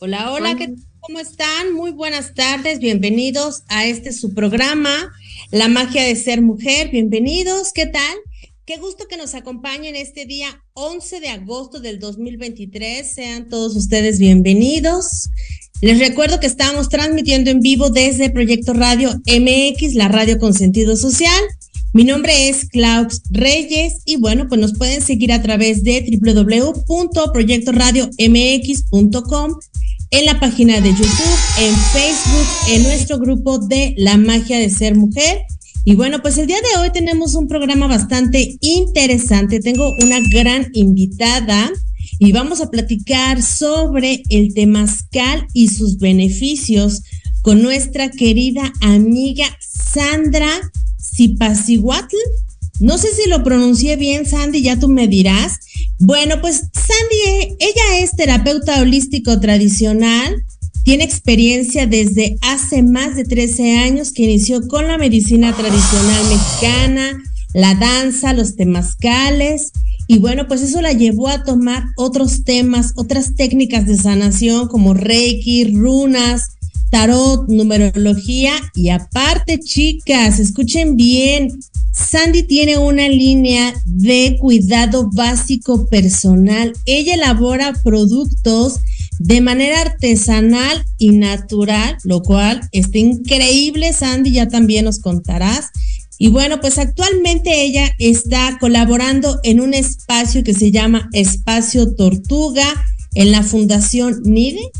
Hola, hola, ¿qué, ¿cómo están? Muy buenas tardes, bienvenidos a este su programa, La magia de ser mujer. Bienvenidos, ¿qué tal? Qué gusto que nos acompañen este día 11 de agosto del 2023. Sean todos ustedes bienvenidos. Les recuerdo que estamos transmitiendo en vivo desde Proyecto Radio MX, la radio con sentido social. Mi nombre es Klaus Reyes y bueno, pues nos pueden seguir a través de www.proyectoradiomx.com en la página de YouTube, en Facebook, en nuestro grupo de La magia de ser mujer. Y bueno, pues el día de hoy tenemos un programa bastante interesante. Tengo una gran invitada y vamos a platicar sobre el temazcal y sus beneficios con nuestra querida amiga Sandra Zipasihuatl. No sé si lo pronuncié bien, Sandy, ya tú me dirás. Bueno, pues Sandy, ella es terapeuta holístico tradicional, tiene experiencia desde hace más de 13 años que inició con la medicina tradicional mexicana, la danza, los temazcales, y bueno, pues eso la llevó a tomar otros temas, otras técnicas de sanación como Reiki, runas, tarot, numerología y aparte, chicas, escuchen bien, Sandy tiene una línea de cuidado básico personal. Ella elabora productos de manera artesanal y natural, lo cual está increíble, Sandy, ya también nos contarás. Y bueno, pues actualmente ella está colaborando en un espacio que se llama Espacio Tortuga en la Fundación NIDE,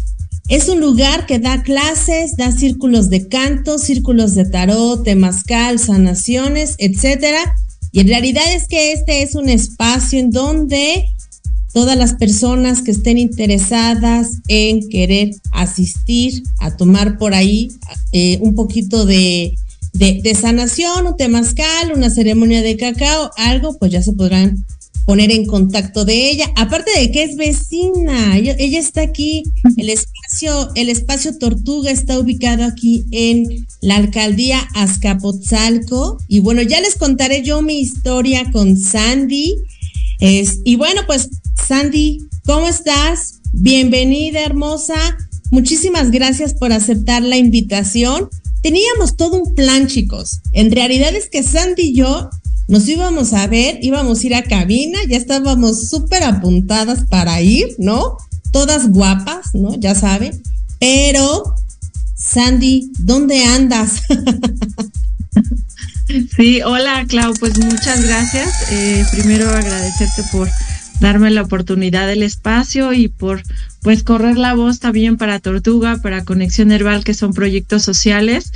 es un lugar que da clases, da círculos de canto, círculos de tarot, temazcal, sanaciones, etcétera. Y en realidad es que este es un espacio en donde todas las personas que estén interesadas en querer asistir a tomar por ahí eh, un poquito de, de, de, sanación, un temazcal, una ceremonia de cacao, algo, pues ya se podrán poner en contacto de ella. Aparte de que es vecina, ella, está aquí, el espacio, el espacio Tortuga está ubicado aquí en la alcaldía Azcapotzalco. Y bueno, ya les contaré yo mi historia con Sandy. Es, y bueno, pues Sandy, ¿cómo estás? Bienvenida, hermosa. Muchísimas gracias por aceptar la invitación. Teníamos todo un plan, chicos. En realidad es que Sandy y yo nos íbamos a ver, íbamos a ir a cabina, ya estábamos súper apuntadas para ir, ¿no? Todas guapas, ¿no? Ya saben. Pero, Sandy, ¿dónde andas? sí, hola Clau, pues muchas gracias. Eh, primero agradecerte por darme la oportunidad del espacio y por pues correr la voz también para Tortuga, para Conexión Herbal, que son proyectos sociales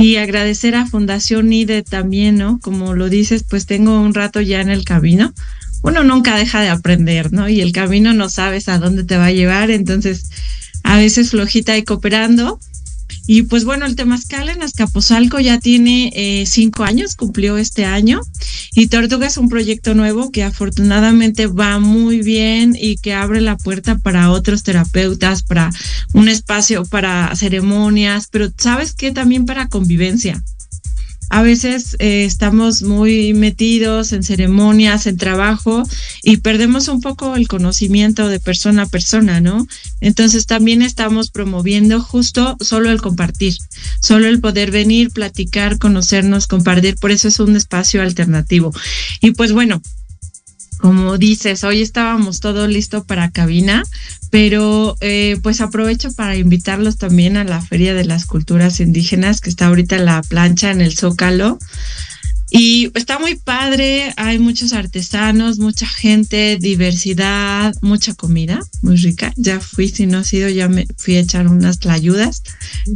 y agradecer a Fundación IDE también, ¿no? Como lo dices, pues tengo un rato ya en el camino. Uno nunca deja de aprender, ¿no? Y el camino no sabes a dónde te va a llevar, entonces a veces flojita y cooperando, y pues bueno, el Temazcal en Azcapotzalco ya tiene eh, cinco años, cumplió este año. Y Tortuga es un proyecto nuevo que afortunadamente va muy bien y que abre la puerta para otros terapeutas, para un espacio para ceremonias, pero sabes que también para convivencia a veces eh, estamos muy metidos en ceremonias, en trabajo y perdemos un poco el conocimiento de persona a persona, ¿no? Entonces también estamos promoviendo justo solo el compartir, solo el poder venir, platicar, conocernos, compartir, por eso es un espacio alternativo. Y pues bueno, como dices, hoy estábamos todo listo para cabina, pero eh, pues aprovecho para invitarlos también a la Feria de las Culturas Indígenas que está ahorita en la plancha en el Zócalo. Y está muy padre, hay muchos artesanos, mucha gente, diversidad, mucha comida, muy rica. Ya fui, si no ha sido, ya me fui a echar unas tlayudas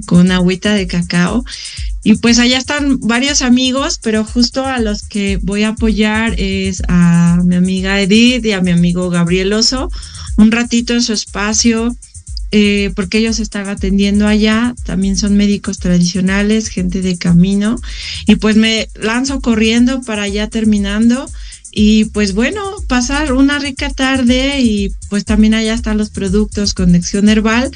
con una agüita de cacao. Y pues allá están varios amigos, pero justo a los que voy a apoyar es a mi amiga Edith y a mi amigo Gabriel Oso, un ratito en su espacio eh, porque ellos están atendiendo allá, también son médicos tradicionales, gente de camino, y pues me lanzo corriendo para allá terminando. Y pues bueno, pasar una rica tarde y pues también allá están los productos Conexión Herbal.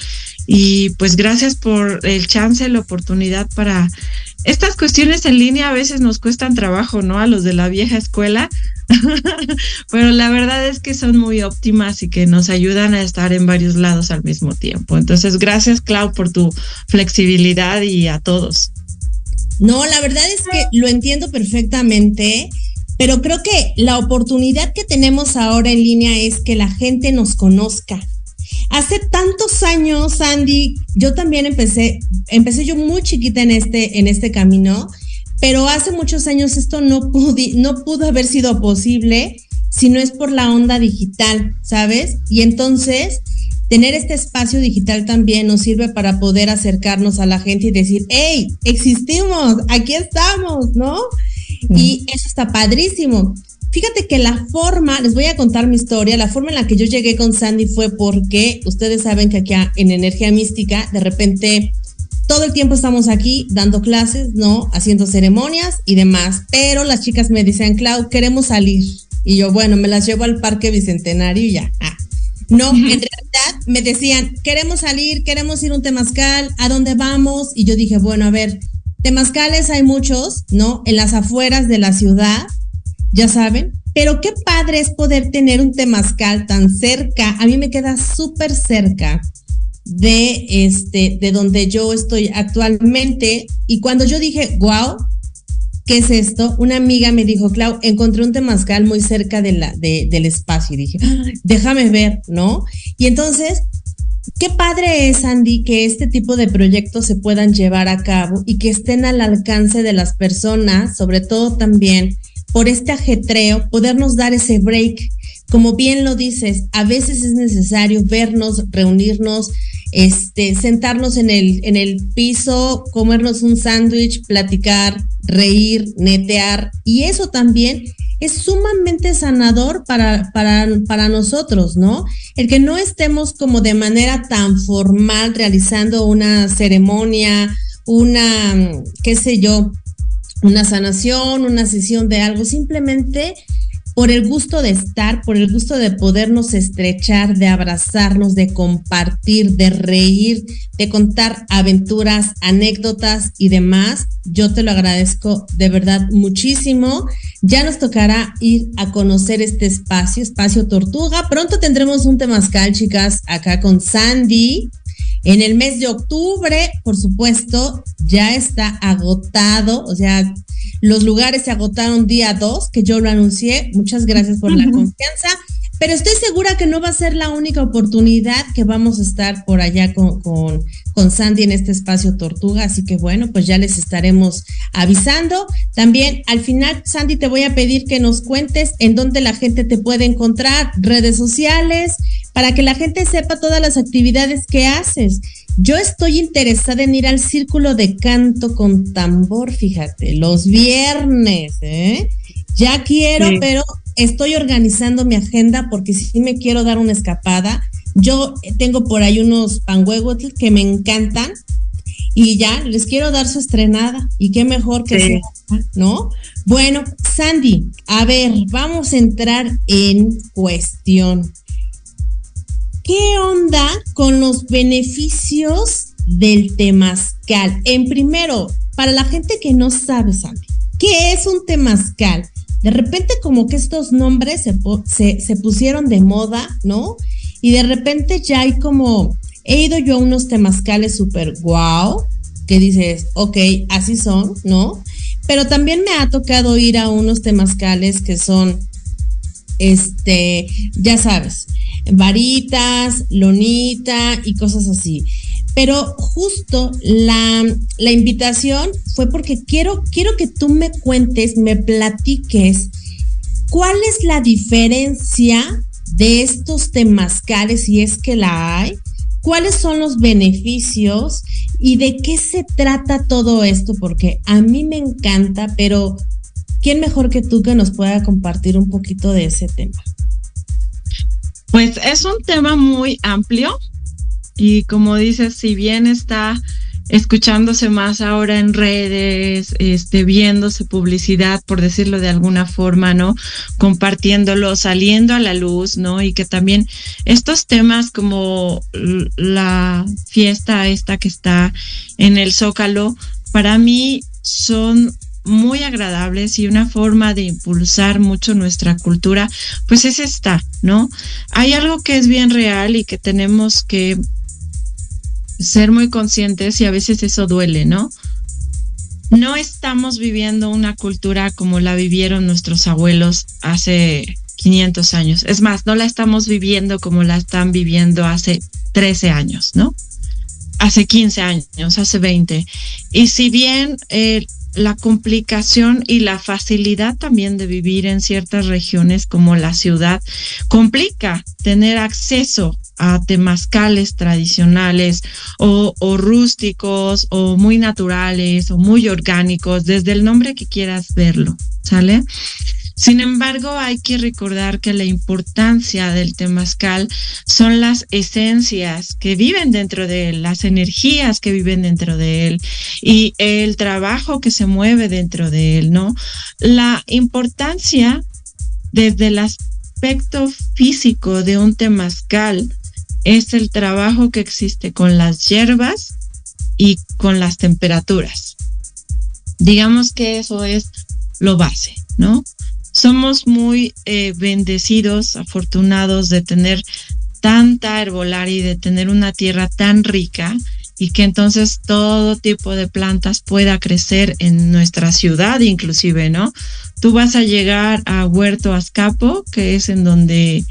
Y pues gracias por el chance, la oportunidad para... Estas cuestiones en línea a veces nos cuestan trabajo, ¿no? A los de la vieja escuela, pero la verdad es que son muy óptimas y que nos ayudan a estar en varios lados al mismo tiempo. Entonces, gracias Clau por tu flexibilidad y a todos. No, la verdad es que lo entiendo perfectamente, pero creo que la oportunidad que tenemos ahora en línea es que la gente nos conozca. Hace tantos años, Andy, yo también empecé, empecé yo muy chiquita en este, en este camino pero hace muchos años esto no, no pudo haber sido posible si no es por la onda digital, ¿sabes? Y entonces, tener este espacio digital también nos sirve para poder acercarnos a la gente y decir, hey, existimos, aquí estamos, ¿no? Y eso está padrísimo. Fíjate que la forma, les voy a contar mi historia, la forma en la que yo llegué con Sandy fue porque ustedes saben que aquí en Energía Mística, de repente todo el tiempo estamos aquí dando clases, ¿no? Haciendo ceremonias y demás. Pero las chicas me decían, Clau, queremos salir. Y yo, bueno, me las llevo al Parque Bicentenario y ya. Ah. No, en realidad me decían, queremos salir, queremos ir a un temazcal, ¿a dónde vamos? Y yo dije, bueno, a ver, temazcales hay muchos, ¿no? En las afueras de la ciudad, ya saben. Pero qué padre es poder tener un temazcal tan cerca. A mí me queda súper cerca de este de donde yo estoy actualmente y cuando yo dije, "Wow, ¿qué es esto?" Una amiga me dijo, "Clau, encontré un temazcal muy cerca de del espacio." Y dije, "Déjame ver, ¿no?" Y entonces Qué padre es, Andy, que este tipo de proyectos se puedan llevar a cabo y que estén al alcance de las personas, sobre todo también por este ajetreo, podernos dar ese break. Como bien lo dices, a veces es necesario vernos, reunirnos, este, sentarnos en el, en el piso, comernos un sándwich, platicar, reír, netear. Y eso también es sumamente sanador para, para, para nosotros, ¿no? El que no estemos como de manera tan formal realizando una ceremonia, una, qué sé yo, una sanación, una sesión de algo, simplemente por el gusto de estar, por el gusto de podernos estrechar, de abrazarnos, de compartir, de reír, de contar aventuras, anécdotas y demás. Yo te lo agradezco de verdad muchísimo. Ya nos tocará ir a conocer este espacio, espacio Tortuga. Pronto tendremos un temazcal, chicas, acá con Sandy. En el mes de octubre, por supuesto, ya está agotado, o sea, los lugares se agotaron día 2, que yo lo anuncié. Muchas gracias por la confianza. Pero estoy segura que no va a ser la única oportunidad que vamos a estar por allá con, con, con, Sandy en este espacio Tortuga. Así que bueno, pues ya les estaremos avisando. También al final, Sandy, te voy a pedir que nos cuentes en dónde la gente te puede encontrar, redes sociales, para que la gente sepa todas las actividades que haces. Yo estoy interesada en ir al círculo de canto con tambor, fíjate, los viernes, ¿eh? Ya quiero, pero estoy organizando mi agenda porque si me quiero dar una escapada. Yo tengo por ahí unos panhuegos que me encantan y ya les quiero dar su estrenada y qué mejor que sea, ¿no? Bueno, Sandy, a ver, vamos a entrar en cuestión. ¿Qué onda con los beneficios del temazcal? En primero, para la gente que no sabe, Sandy, ¿qué es un temazcal? De repente como que estos nombres se, se, pusieron de moda, ¿no? Y de repente ya hay como, he ido yo a unos temazcales súper guau, que dices, ok, así son, ¿no? Pero también me ha tocado ir a unos temazcales que son, este, ya sabes, varitas, lonita y cosas así. Pero justo la, la, invitación fue porque quiero, quiero que tú me cuentes, me platiques cuál es la diferencia de estos temazcales, si es que la hay, cuáles son los beneficios y de qué se trata todo esto, porque a mí me encanta, pero ¿quién mejor que tú que nos pueda compartir un poquito de ese tema? Pues es un tema muy amplio y como dices, si bien está escuchándose más ahora en redes, este, viéndose publicidad, por decirlo de alguna forma, ¿no? Compartiéndolo, saliendo a la luz, ¿no? Y que también estos temas como la fiesta esta que está en el Zócalo, para mí son muy agradables y una forma de impulsar mucho nuestra cultura, pues es esta, ¿no? Hay algo que es bien real y que tenemos que ser muy conscientes y a veces eso duele, ¿no? No estamos viviendo una cultura como la vivieron nuestros abuelos hace 500 años. Es más, no la estamos viviendo como la están viviendo hace 13 años, ¿no? Hace 15 años, hace 20. Y si bien eh, la complicación y la facilidad también de vivir en ciertas regiones como la ciudad complica tener acceso a temazcales tradicionales o, o, rústicos o muy naturales o muy orgánicos, desde el nombre que quieras verlo, ¿sale? Sin embargo, hay que recordar que la importancia del temazcal son las esencias que viven dentro de él, las energías que viven dentro de él y el trabajo que se mueve dentro de él, ¿no? La importancia desde el aspecto físico de un temazcal es el trabajo que existe con las hierbas y con las temperaturas. Digamos que eso es lo base, ¿no? Somos muy eh, bendecidos, afortunados de tener tanta herbolaria y de tener una tierra tan rica y que entonces todo tipo de plantas pueda crecer en nuestra ciudad inclusive, ¿no? Tú vas a llegar a Huerto Azcapo, que es en donde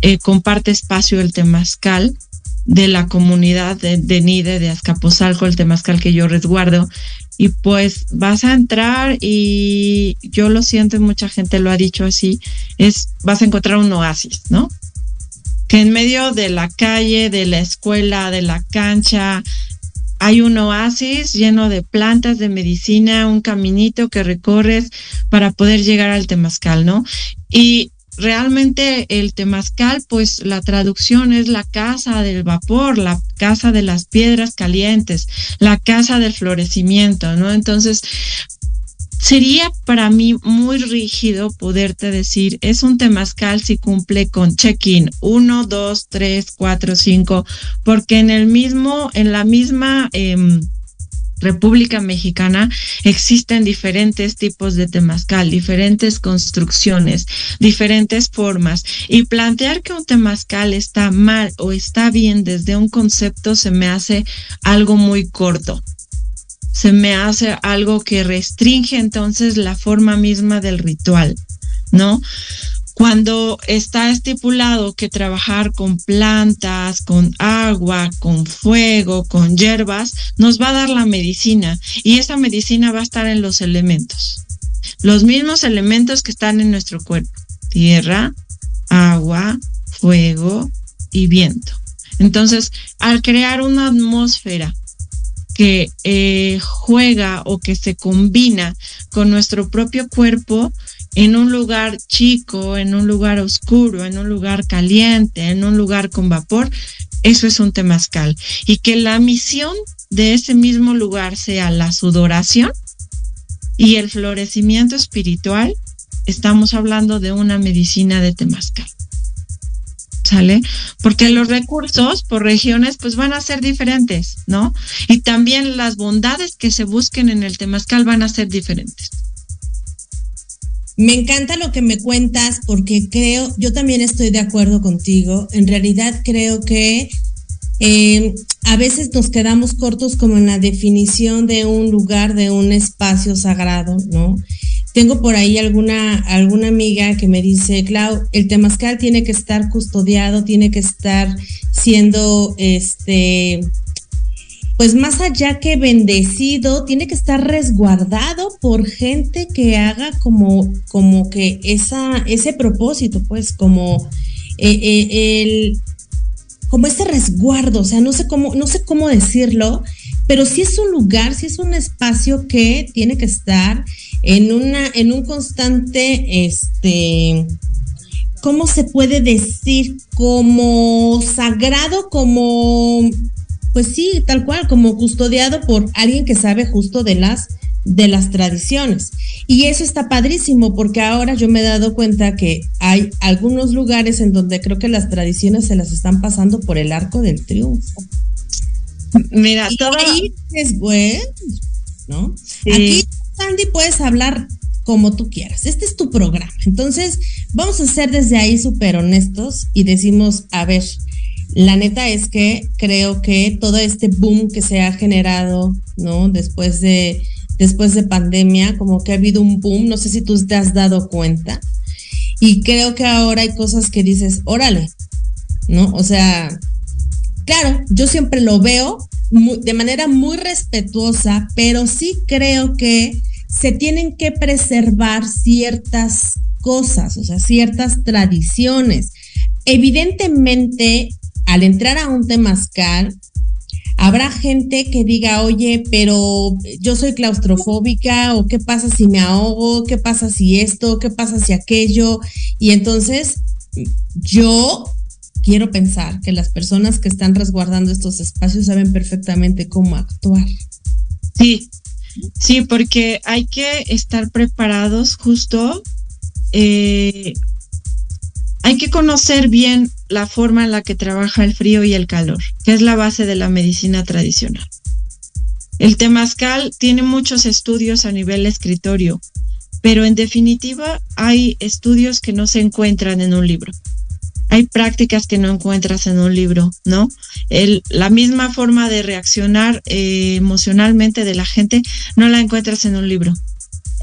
eh, comparte espacio el temazcal de la comunidad de, de Nide, de Azcapotzalco, el temazcal que yo resguardo, y pues vas a entrar y yo lo siento, mucha gente lo ha dicho así, es vas a encontrar un oasis, ¿no? Que en medio de la calle, de la escuela, de la cancha, hay un oasis lleno de plantas de medicina, un caminito que recorres para poder llegar al temazcal, ¿no? Y realmente el temazcal, pues la traducción es la casa del vapor, la casa de las piedras calientes, la casa del florecimiento, ¿no? Entonces, sería para mí muy rígido poderte decir, es un temazcal si cumple con check-in 1, 2, 3, 4, 5, porque en el mismo, en la misma... Eh, República Mexicana existen diferentes tipos de temazcal, diferentes construcciones, diferentes formas. Y plantear que un temazcal está mal o está bien desde un concepto se me hace algo muy corto. Se me hace algo que restringe entonces la forma misma del ritual, ¿no? Cuando está estipulado que trabajar con plantas, con agua, con fuego, con hierbas, nos va a dar la medicina y esa medicina va a estar en los elementos. Los mismos elementos que están en nuestro cuerpo. Tierra, agua, fuego y viento. Entonces, al crear una atmósfera que eh, juega o que se combina con nuestro propio cuerpo, en un lugar chico, en un lugar oscuro, en un lugar caliente, en un lugar con vapor, eso es un temazcal. Y que la misión de ese mismo lugar sea la sudoración y el florecimiento espiritual, estamos hablando de una medicina de temazcal. ¿Sale? Porque los recursos por regiones pues van a ser diferentes, ¿no? Y también las bondades que se busquen en el temazcal van a ser diferentes. Me encanta lo que me cuentas porque creo, yo también estoy de acuerdo contigo. En realidad creo que eh, a veces nos quedamos cortos como en la definición de un lugar, de un espacio sagrado, ¿no? Tengo por ahí alguna, alguna amiga que me dice, Clau, el temazcal tiene que estar custodiado, tiene que estar siendo este pues más allá que bendecido, tiene que estar resguardado por gente que haga como, como que esa, ese propósito, pues como eh, eh, el, como ese resguardo, o sea, no sé cómo, no sé cómo decirlo, pero sí es un lugar, sí es un espacio que tiene que estar en una, en un constante, este, ¿cómo se puede decir? Como sagrado, como pues sí, tal cual, como custodiado por alguien que sabe justo de las de las tradiciones. Y eso está padrísimo porque ahora yo me he dado cuenta que hay algunos lugares en donde creo que las tradiciones se las están pasando por el arco del triunfo. Mira, todo ahí es bueno, ¿no? Aquí Sandy, puedes hablar como tú quieras. Este es tu programa. Entonces, vamos a ser desde ahí súper honestos y decimos, a ver, la neta es que creo que todo este boom que se ha generado, ¿no? Después de, después de pandemia, como que ha habido un boom, no sé si tú te has dado cuenta. Y creo que ahora hay cosas que dices, órale, ¿no? O sea, claro, yo siempre lo veo de manera muy respetuosa, pero sí creo que se tienen que preservar ciertas cosas, o sea, ciertas tradiciones. Evidentemente, al entrar a un temazcal, habrá gente que diga, oye, pero yo soy claustrofóbica, o qué pasa si me ahogo, qué pasa si esto, qué pasa si aquello. Y entonces, yo quiero pensar que las personas que están resguardando estos espacios saben perfectamente cómo actuar. Sí, Sí, porque hay que estar preparados justo. Eh, hay que conocer bien la forma en la que trabaja el frío y el calor, que es la base de la medicina tradicional. El temazcal tiene muchos estudios a nivel escritorio, pero en definitiva hay estudios que no se encuentran en un libro hay prácticas que no encuentras en un libro, ¿no? El, la misma forma de reaccionar eh, emocionalmente de la gente no la encuentras en un libro.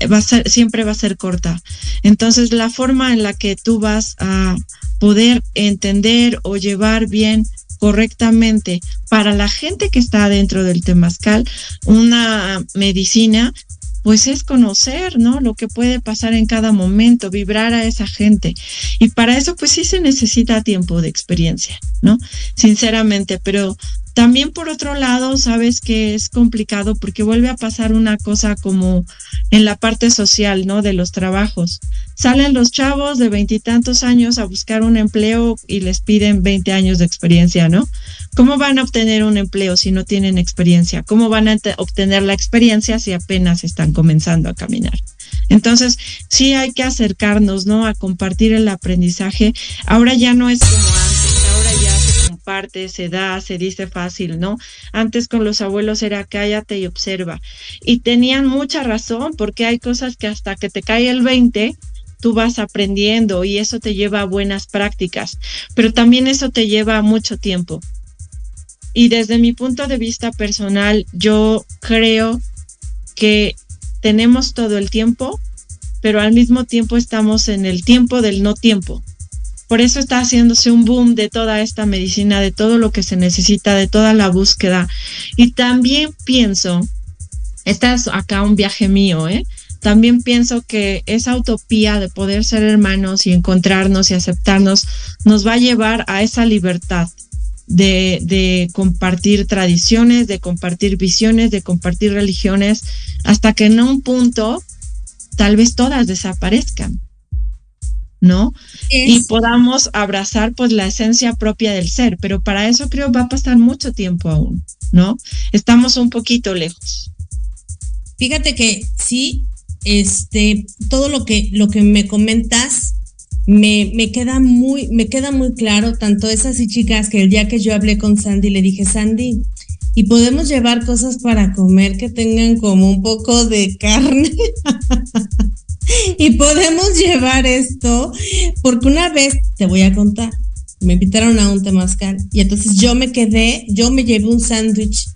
Va a ser, siempre va a ser corta. Entonces, la forma en la que tú vas a poder entender o llevar bien correctamente para la gente que está dentro del temazcal una medicina pues es conocer, ¿no? Lo que puede pasar en cada momento, vibrar a esa gente. Y para eso, pues sí se necesita tiempo de experiencia, ¿no? Sinceramente, pero también por otro lado, sabes que es complicado porque vuelve a pasar una cosa como en la parte social, ¿no? De los trabajos. Salen los chavos de veintitantos años a buscar un empleo y les piden 20 años de experiencia, ¿no? ¿Cómo van a obtener un empleo si no tienen experiencia? ¿Cómo van a obtener la experiencia si apenas están comenzando a caminar? Entonces, sí hay que acercarnos, ¿no? A compartir el aprendizaje. Ahora ya no es como comparte, se da, se dice fácil, ¿no? Antes con los abuelos era cállate y observa. Y tenían mucha razón, porque hay cosas que hasta que te cae el 20, tú vas aprendiendo y eso te lleva a buenas prácticas, pero también eso te lleva mucho tiempo. Y desde mi punto de vista personal, yo creo que tenemos todo el tiempo, pero al mismo tiempo estamos en el tiempo del no tiempo. Por eso está haciéndose un boom de toda esta medicina, de todo lo que se necesita, de toda la búsqueda. Y también pienso, esta es acá un viaje mío, ¿eh? También pienso que esa utopía de poder ser hermanos y encontrarnos y aceptarnos nos va a llevar a esa libertad, de, compartir tradiciones, de compartir visiones, de compartir religiones, hasta que en un punto tal vez todas desaparezcan, ¿no? Y podamos abrazar pues la esencia propia del ser, pero para eso creo va a pasar mucho tiempo aún, ¿no? Estamos un poquito lejos. Fíjate que sí, este, todo lo que, lo que me comentas me, me, queda muy, me queda muy claro, tanto esas y chicas, que el día que yo hablé con Sandy, le dije, Sandy, y podemos llevar cosas para comer que tengan como un poco de carne. y podemos llevar esto, porque una vez, te voy a contar, me invitaron a un temazcal y entonces yo me quedé, yo me llevé un sándwich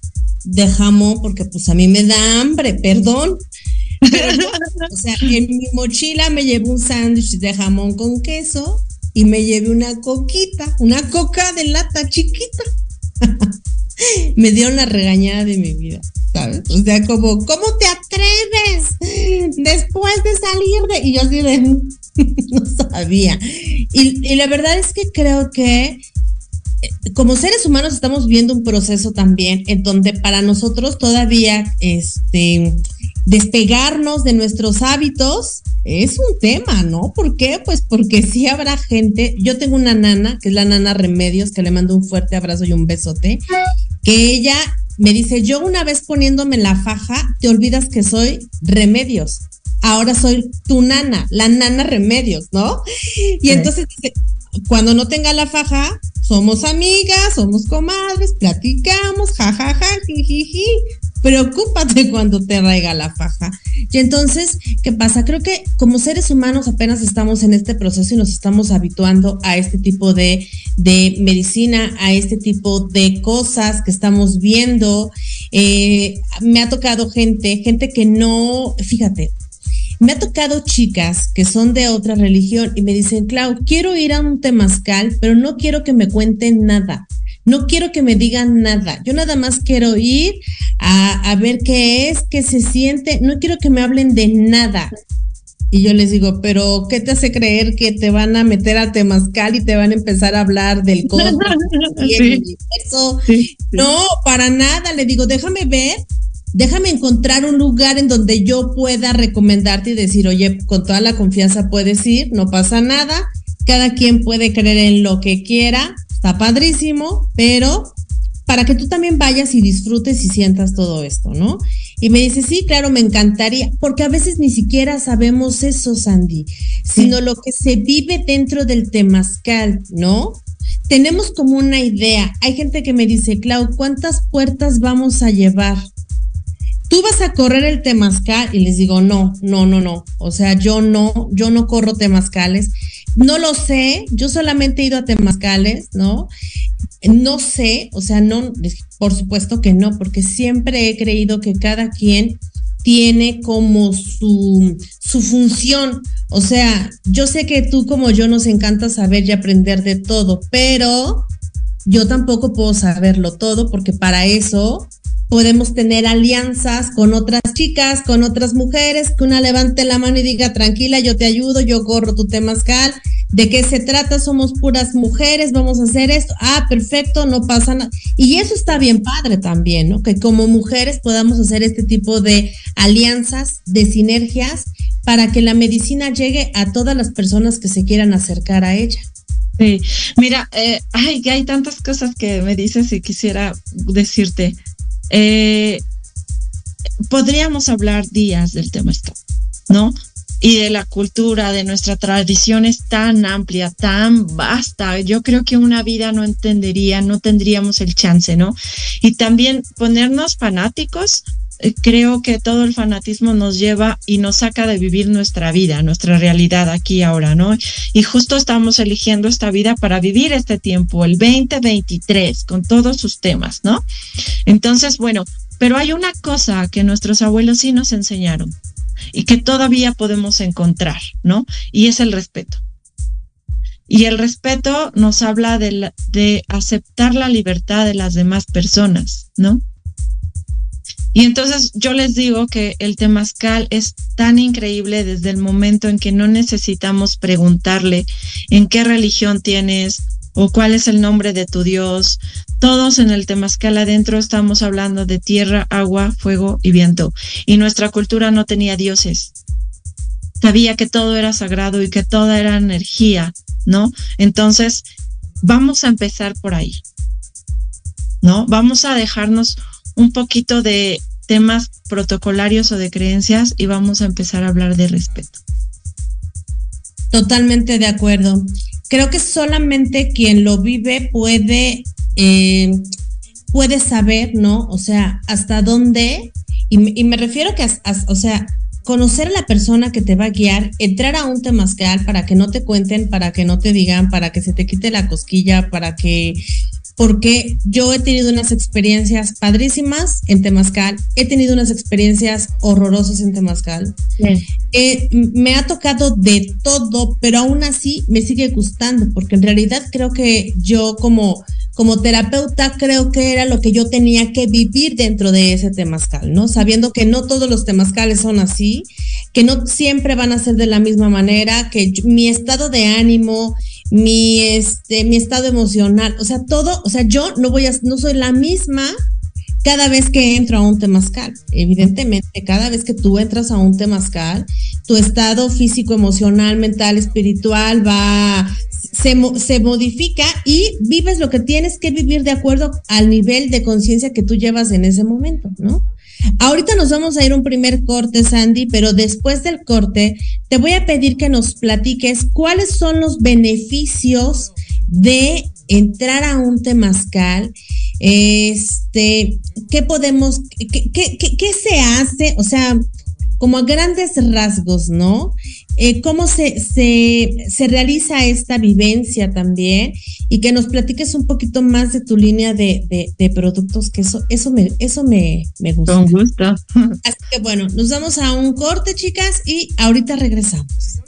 de jamón porque pues a mí me da hambre, perdón, o sea, en mi mochila me llevo un sándwich de jamón con queso y me llevé una coquita, una coca de lata chiquita. me dio una regañada de mi vida, ¿sabes? O sea, como, ¿cómo te atreves después de salir de...? Y yo así de... no sabía. Y, y la verdad es que creo que como seres humanos estamos viendo un proceso también en donde para nosotros todavía este despegarnos de nuestros hábitos es un tema, ¿no? ¿Por qué? Pues porque sí habrá gente, yo tengo una nana, que es la nana Remedios, que le mando un fuerte abrazo y un besote, que ella me dice, yo una vez poniéndome la faja, te olvidas que soy Remedios. Ahora soy tu nana, la nana Remedios, ¿no? Y entonces dice, cuando no tenga la faja, somos amigas, somos comadres, platicamos, jajaja, jijiji, preocúpate cuando te raiga la faja. Y entonces, ¿qué pasa? Creo que como seres humanos apenas estamos en este proceso y nos estamos habituando a este tipo de, de medicina, a este tipo de cosas que estamos viendo. Eh, me ha tocado gente, gente que no, fíjate, me ha tocado chicas que son de otra religión y me dicen, Clau, quiero ir a un temazcal, pero no quiero que me cuenten nada. No quiero que me digan nada. Yo nada más quiero ir a, ver qué es, qué se siente. No quiero que me hablen de nada. Y yo les digo, pero ¿qué te hace creer que te van a meter a temazcal y te van a empezar a hablar del cosmos No, para nada. Le digo, déjame ver, déjame encontrar un lugar en donde yo pueda recomendarte y decir, oye, con toda la confianza puedes ir, no pasa nada. Cada quien puede creer en lo que quiera Está padrísimo, pero para que tú también vayas y disfrutes y sientas todo esto, ¿no? Y me dice, sí, claro, me encantaría, porque a veces ni siquiera sabemos eso, Sandy, sino lo que se vive dentro del temazcal, ¿no? Tenemos como una idea. Hay gente que me dice, Clau, ¿cuántas puertas vamos a llevar? Tú vas a correr el temazcal y les digo, no, no, no, no. O sea, yo no, yo no corro temazcales. No lo sé, yo solamente he ido a temazcales, ¿no? No sé, o sea, no, por supuesto que no, porque siempre he creído que cada quien tiene como su, su función. O sea, yo sé que tú como yo nos encanta saber y aprender de todo, pero yo tampoco puedo saberlo todo porque para eso podemos tener alianzas con otras chicas, con otras mujeres, que una levante la mano y diga, tranquila, yo te ayudo, yo corro tu temazcal, ¿de qué se trata? Somos puras mujeres, vamos a hacer esto, ah, perfecto, no pasa nada. Y eso está bien padre también, ¿no? Que como mujeres podamos hacer este tipo de alianzas, de sinergias, para que la medicina llegue a todas las personas que se quieran acercar a ella. Sí, mira, eh, ay, hay tantas cosas que me dices y quisiera decirte. Eh, podríamos hablar días del tema ¿no? Y de la cultura, de nuestra tradición es tan amplia, tan vasta. Yo creo que una vida no entendería, no tendríamos el chance, ¿no? Y también ponernos fanáticos creo que todo el fanatismo nos lleva y nos saca de vivir nuestra vida, nuestra realidad aquí ahora, ¿no? Y justo estamos eligiendo esta vida para vivir este tiempo, el 2023, con todos sus temas, ¿no? Entonces, bueno, pero hay una cosa que nuestros abuelos sí nos enseñaron y que todavía podemos encontrar, ¿no? Y es el respeto. Y el respeto nos habla de, de aceptar la libertad de las demás personas, ¿no? Y entonces yo les digo que el temazcal es tan increíble desde el momento en que no necesitamos preguntarle en qué religión tienes o cuál es el nombre de tu Dios. Todos en el temazcal adentro estamos hablando de tierra, agua, fuego y viento. Y nuestra cultura no tenía dioses. Sabía que todo era sagrado y que toda era energía, ¿no? Entonces, vamos a empezar por ahí, ¿no? Vamos a dejarnos un poquito de temas protocolarios o de creencias y vamos a empezar a hablar de respeto. Totalmente de acuerdo. Creo que solamente quien lo vive puede, eh, puede saber, ¿no? O sea, hasta dónde, y, me refiero que, o sea, conocer a la persona que te va a guiar, entrar a un temazcal para que no te cuenten, para que no te digan, para que se te quite la cosquilla, para que porque yo he tenido unas experiencias padrísimas en Temazcal, he tenido unas experiencias horrorosas en Temazcal. Eh, me ha tocado de todo, pero aún así me sigue gustando, porque en realidad creo que yo como, como terapeuta creo que era lo que yo tenía que vivir dentro de ese Temazcal, ¿no? Sabiendo que no todos los Temazcales son así, que no siempre van a ser de la misma manera, que mi estado de ánimo, mi, este, mi estado emocional, o sea, todo, o sea, yo no voy a, no soy la misma cada vez que entro a un temazcal. Evidentemente, cada vez que tú entras a un temazcal, tu estado físico, emocional, mental, espiritual va, se, se modifica y vives lo que tienes que vivir de acuerdo al nivel de conciencia que tú llevas en ese momento, ¿no? Ahorita nos vamos a ir un primer corte, Sandy, pero después del corte te voy a pedir que nos platiques cuáles son los beneficios de entrar a un temazcal Este, ¿qué podemos, qué, qué, qué se hace? O sea, como a grandes rasgos, ¿no? Eh, ¿Cómo se, se, se, realiza esta vivencia también? Y que nos platiques un poquito más de tu línea de, de, de productos, que eso, eso, me, eso me, me gusta. Con gusto. Así que bueno, nos vamos a un corte, chicas, y ahorita regresamos.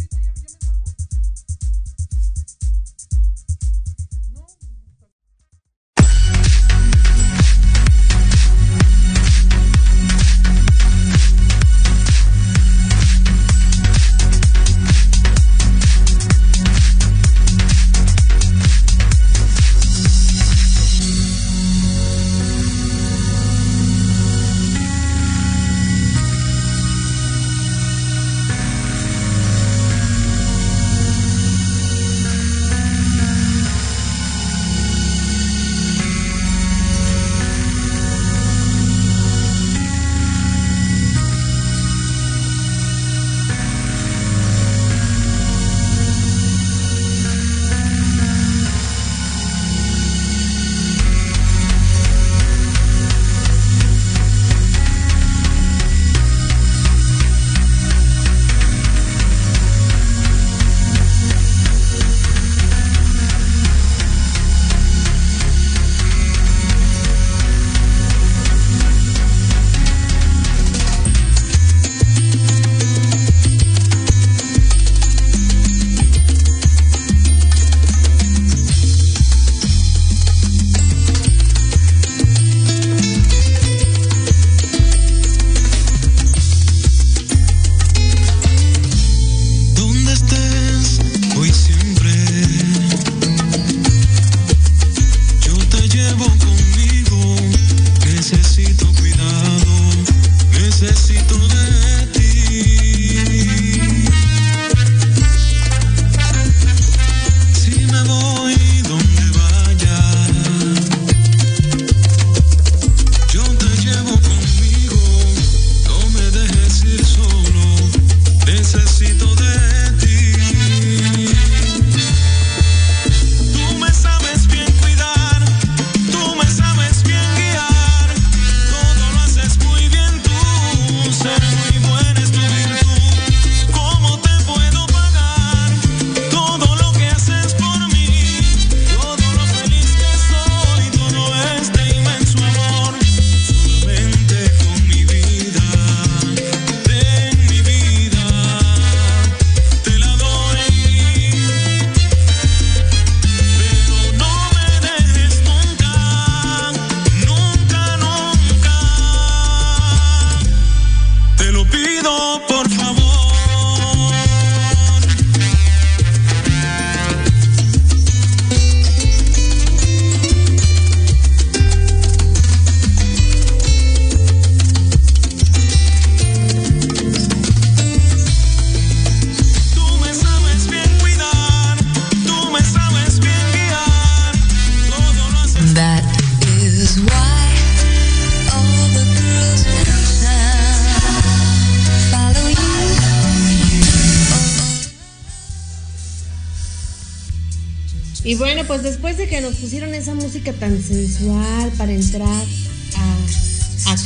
Pues después de que nos pusieron esa música tan sensual para entrar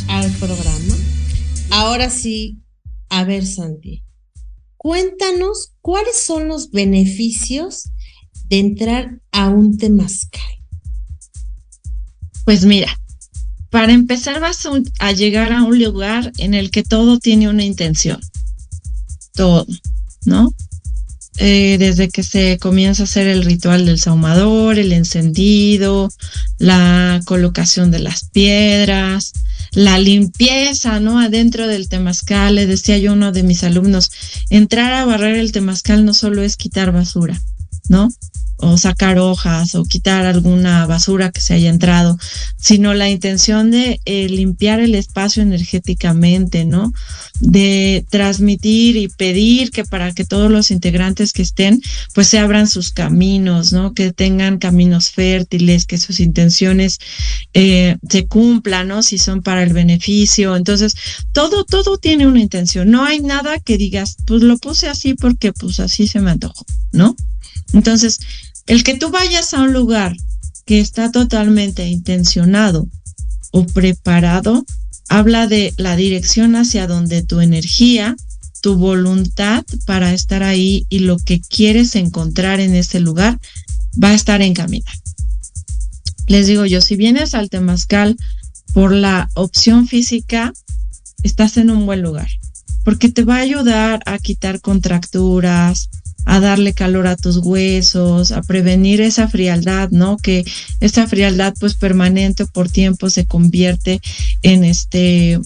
al programa, ahora sí, a ver Santi, cuéntanos cuáles son los beneficios de entrar a un temazcal. Pues mira, para empezar vas a llegar a un lugar en el que todo tiene una intención. Todo, ¿no? Eh, desde que se comienza a hacer el ritual del saumador, el encendido, la colocación de las piedras, la limpieza, ¿no? Adentro del temazcal, le decía yo a uno de mis alumnos, entrar a barrer el temazcal no solo es quitar basura, ¿no? O sacar hojas o quitar alguna basura que se haya entrado, sino la intención de eh, limpiar el espacio energéticamente, ¿no? De transmitir y pedir que para que todos los integrantes que estén, pues se abran sus caminos, ¿no? Que tengan caminos fértiles, que sus intenciones eh, se cumplan, ¿no? Si son para el beneficio. Entonces, todo, todo tiene una intención. No hay nada que digas, pues lo puse así porque pues así se me antojó, ¿no? Entonces, el que tú vayas a un lugar que está totalmente intencionado o preparado, habla de la dirección hacia donde tu energía, tu voluntad para estar ahí y lo que quieres encontrar en ese lugar va a estar encaminado. Les digo yo, si vienes al temazcal por la opción física, estás en un buen lugar, porque te va a ayudar a quitar contracturas, a darle calor a tus huesos, a prevenir esa frialdad, ¿no? Que esa frialdad pues permanente por tiempo se convierte en este,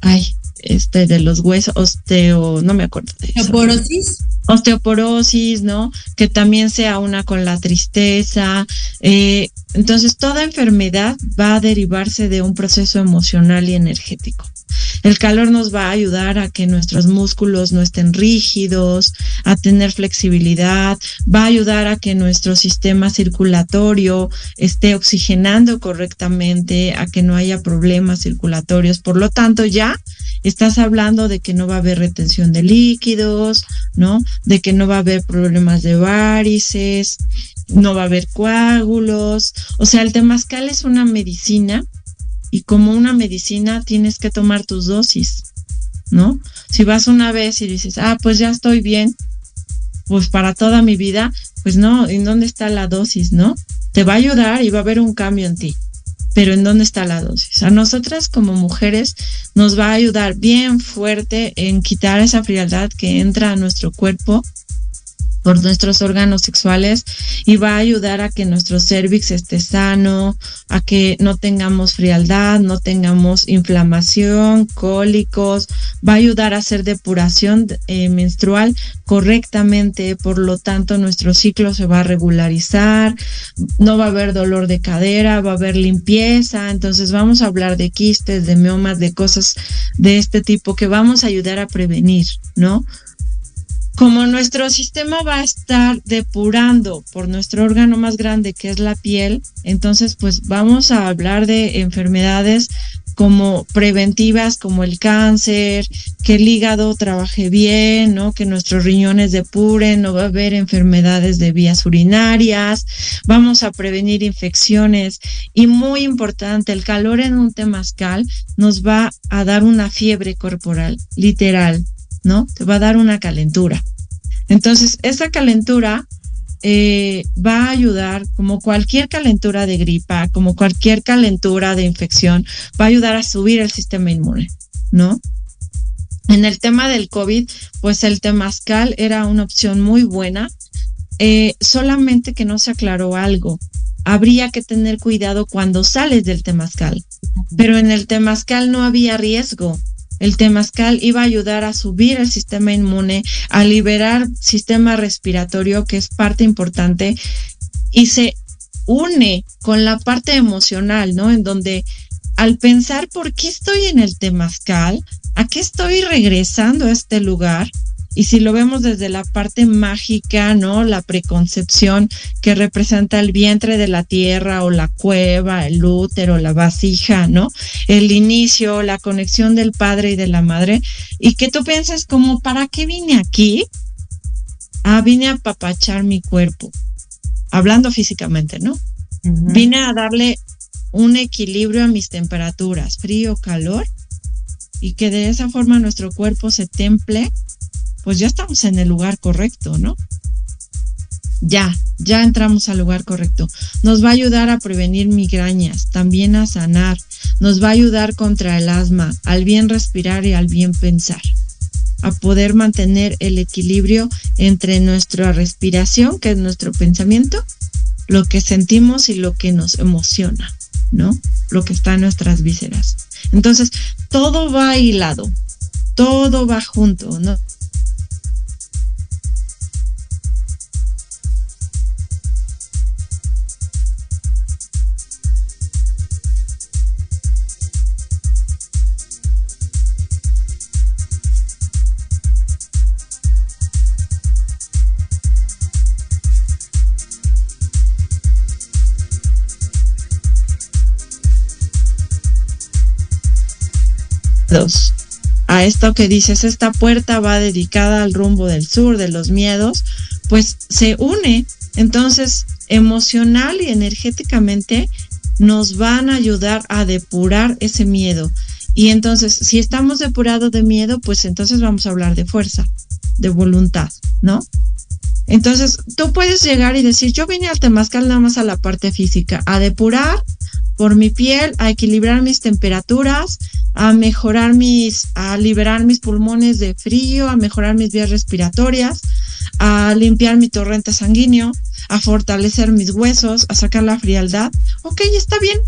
ay, este de los huesos, osteo, no me acuerdo de Osteoporosis. Osteoporosis, ¿no? Que también sea una con la tristeza. Eh, entonces, toda enfermedad va a derivarse de un proceso emocional y energético. El calor nos va a ayudar a que nuestros músculos no estén rígidos, a tener flexibilidad, va a ayudar a que nuestro sistema circulatorio esté oxigenando correctamente, a que no haya problemas circulatorios. Por lo tanto, ya estás hablando de que no va a haber retención de líquidos, ¿no? De que no va a haber problemas de varices, no va a haber coágulos. O sea, el temazcal es una medicina y como una medicina tienes que tomar tus dosis, ¿no? Si vas una vez y dices, ah, pues ya estoy bien, pues para toda mi vida, pues no, ¿en dónde está la dosis, no? Te va a ayudar y va a haber un cambio en ti, pero ¿en dónde está la dosis? A nosotras como mujeres nos va a ayudar bien fuerte en quitar esa frialdad que entra a nuestro cuerpo por nuestros órganos sexuales y va a ayudar a que nuestro cervix esté sano, a que no tengamos frialdad, no tengamos inflamación, cólicos, va a ayudar a hacer depuración eh, menstrual correctamente, por lo tanto nuestro ciclo se va a regularizar, no va a haber dolor de cadera, va a haber limpieza, entonces vamos a hablar de quistes, de miomas, de cosas de este tipo que vamos a ayudar a prevenir, ¿no? Como nuestro sistema va a estar depurando por nuestro órgano más grande que es la piel, entonces pues vamos a hablar de enfermedades como preventivas como el cáncer, que el hígado trabaje bien, ¿no? Que nuestros riñones depuren, no va a haber enfermedades de vías urinarias, vamos a prevenir infecciones. Y muy importante, el calor en un temazcal nos va a dar una fiebre corporal, literal, ¿no? Te va a dar una calentura. Entonces, esa calentura eh, va a ayudar, como cualquier calentura de gripa, como cualquier calentura de infección, va a ayudar a subir el sistema inmune, ¿no? En el tema del COVID, pues el temazcal era una opción muy buena, eh, solamente que no se aclaró algo. Habría que tener cuidado cuando sales del temazcal, pero en el temazcal no había riesgo el temazcal iba a ayudar a subir el sistema inmune, a liberar sistema respiratorio, que es parte importante, y se une con la parte emocional, ¿no? En donde al pensar por qué estoy en el temazcal, a qué estoy regresando a este lugar, y si lo vemos desde la parte mágica, ¿no? La preconcepción que representa el vientre de la tierra o la cueva, el útero, la vasija, ¿no? El inicio, la conexión del padre y de la madre. Y que tú piensas como, ¿para qué vine aquí? Ah, vine a apapachar mi cuerpo. Hablando físicamente, ¿no? Vine a darle un equilibrio a mis temperaturas, frío, calor, y que de esa forma nuestro cuerpo se temple pues ya estamos en el lugar correcto, ¿no? Ya, ya entramos al lugar correcto. Nos va a ayudar a prevenir migrañas, también a sanar. Nos va a ayudar contra el asma, al bien respirar y al bien pensar. A poder mantener el equilibrio entre nuestra respiración, que es nuestro pensamiento, lo que sentimos y lo que nos emociona, ¿no? Lo que está en nuestras vísceras. Entonces, todo va hilado, todo va junto, ¿no? A esto que dices, esta puerta va dedicada al rumbo del sur, de los miedos, pues se une. Entonces, emocional y energéticamente nos van a ayudar a depurar ese miedo. Y entonces, si estamos depurados de miedo, pues entonces vamos a hablar de fuerza, de voluntad, ¿no? Entonces, tú puedes llegar y decir, yo vine al temazcal nada más a la parte física, a depurar por mi piel, a equilibrar mis temperaturas, a mejorar mis, a liberar mis pulmones de frío, a mejorar mis vías respiratorias, a limpiar mi torrente sanguíneo, a fortalecer mis huesos, a sacar la frialdad. Ok, está bien.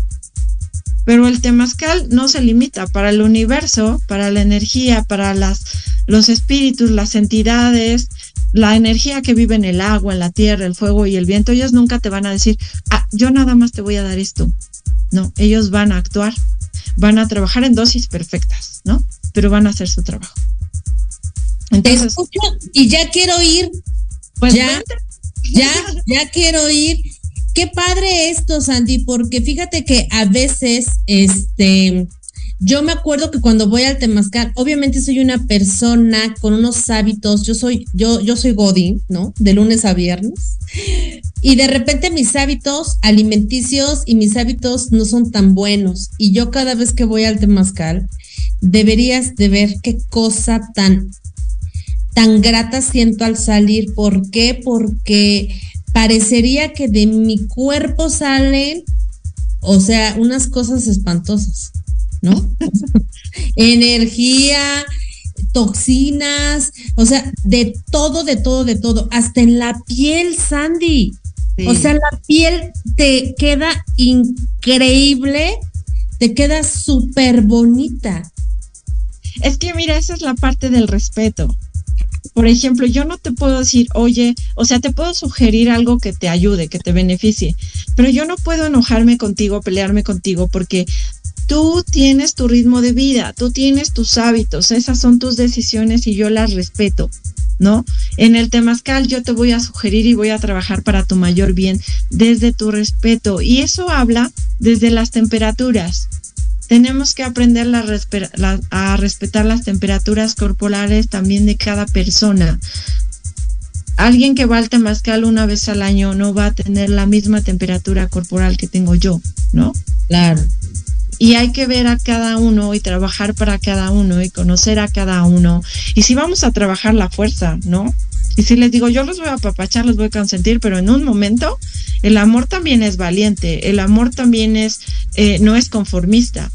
Pero el temazcal no se limita para el universo, para la energía, para las, los espíritus, las entidades, la energía que vive en el agua, en la tierra, el fuego y el viento. Ellos nunca te van a decir, ah, yo nada más te voy a dar esto. No, ellos van a actuar, van a trabajar en dosis perfectas, ¿no? Pero van a hacer su trabajo. Entonces, y ya quiero ir. Pues ya, ya, ya quiero ir. Qué padre esto, Sandy, porque fíjate que a veces, este, yo me acuerdo que cuando voy al Temazcal, obviamente soy una persona con unos hábitos, yo soy, yo, yo soy Godín, ¿no? De lunes a viernes. Y de repente mis hábitos alimenticios y mis hábitos no son tan buenos. Y yo cada vez que voy al Temazcal, deberías de ver qué cosa tan tan grata siento al salir. ¿Por qué? Porque parecería que de mi cuerpo salen, o sea, unas cosas espantosas, ¿no? Energía, toxinas, o sea, de todo, de todo, de todo, hasta en la piel, Sandy. O sea, la piel te queda increíble, te queda súper bonita. Es que mira, esa es la parte del respeto. Por ejemplo, yo no te puedo decir, oye, o sea, te puedo sugerir algo que te ayude, que te beneficie, pero yo no puedo enojarme contigo, pelearme contigo, porque tú tienes tu ritmo de vida, tú tienes tus hábitos, esas son tus decisiones y yo las respeto. ¿No? En el temazcal yo te voy a sugerir y voy a trabajar para tu mayor bien desde tu respeto. Y eso habla desde las temperaturas. Tenemos que aprender a respetar las temperaturas corporales también de cada persona. Alguien que va al temazcal una vez al año no va a tener la misma temperatura corporal que tengo yo, ¿no? Claro. Y hay que ver a cada uno y trabajar para cada uno y conocer a cada uno. Y si vamos a trabajar la fuerza, ¿no? Y si les digo, yo los voy a apapachar, los voy a consentir, pero en un momento el amor también es valiente, el amor también es, eh, no es conformista.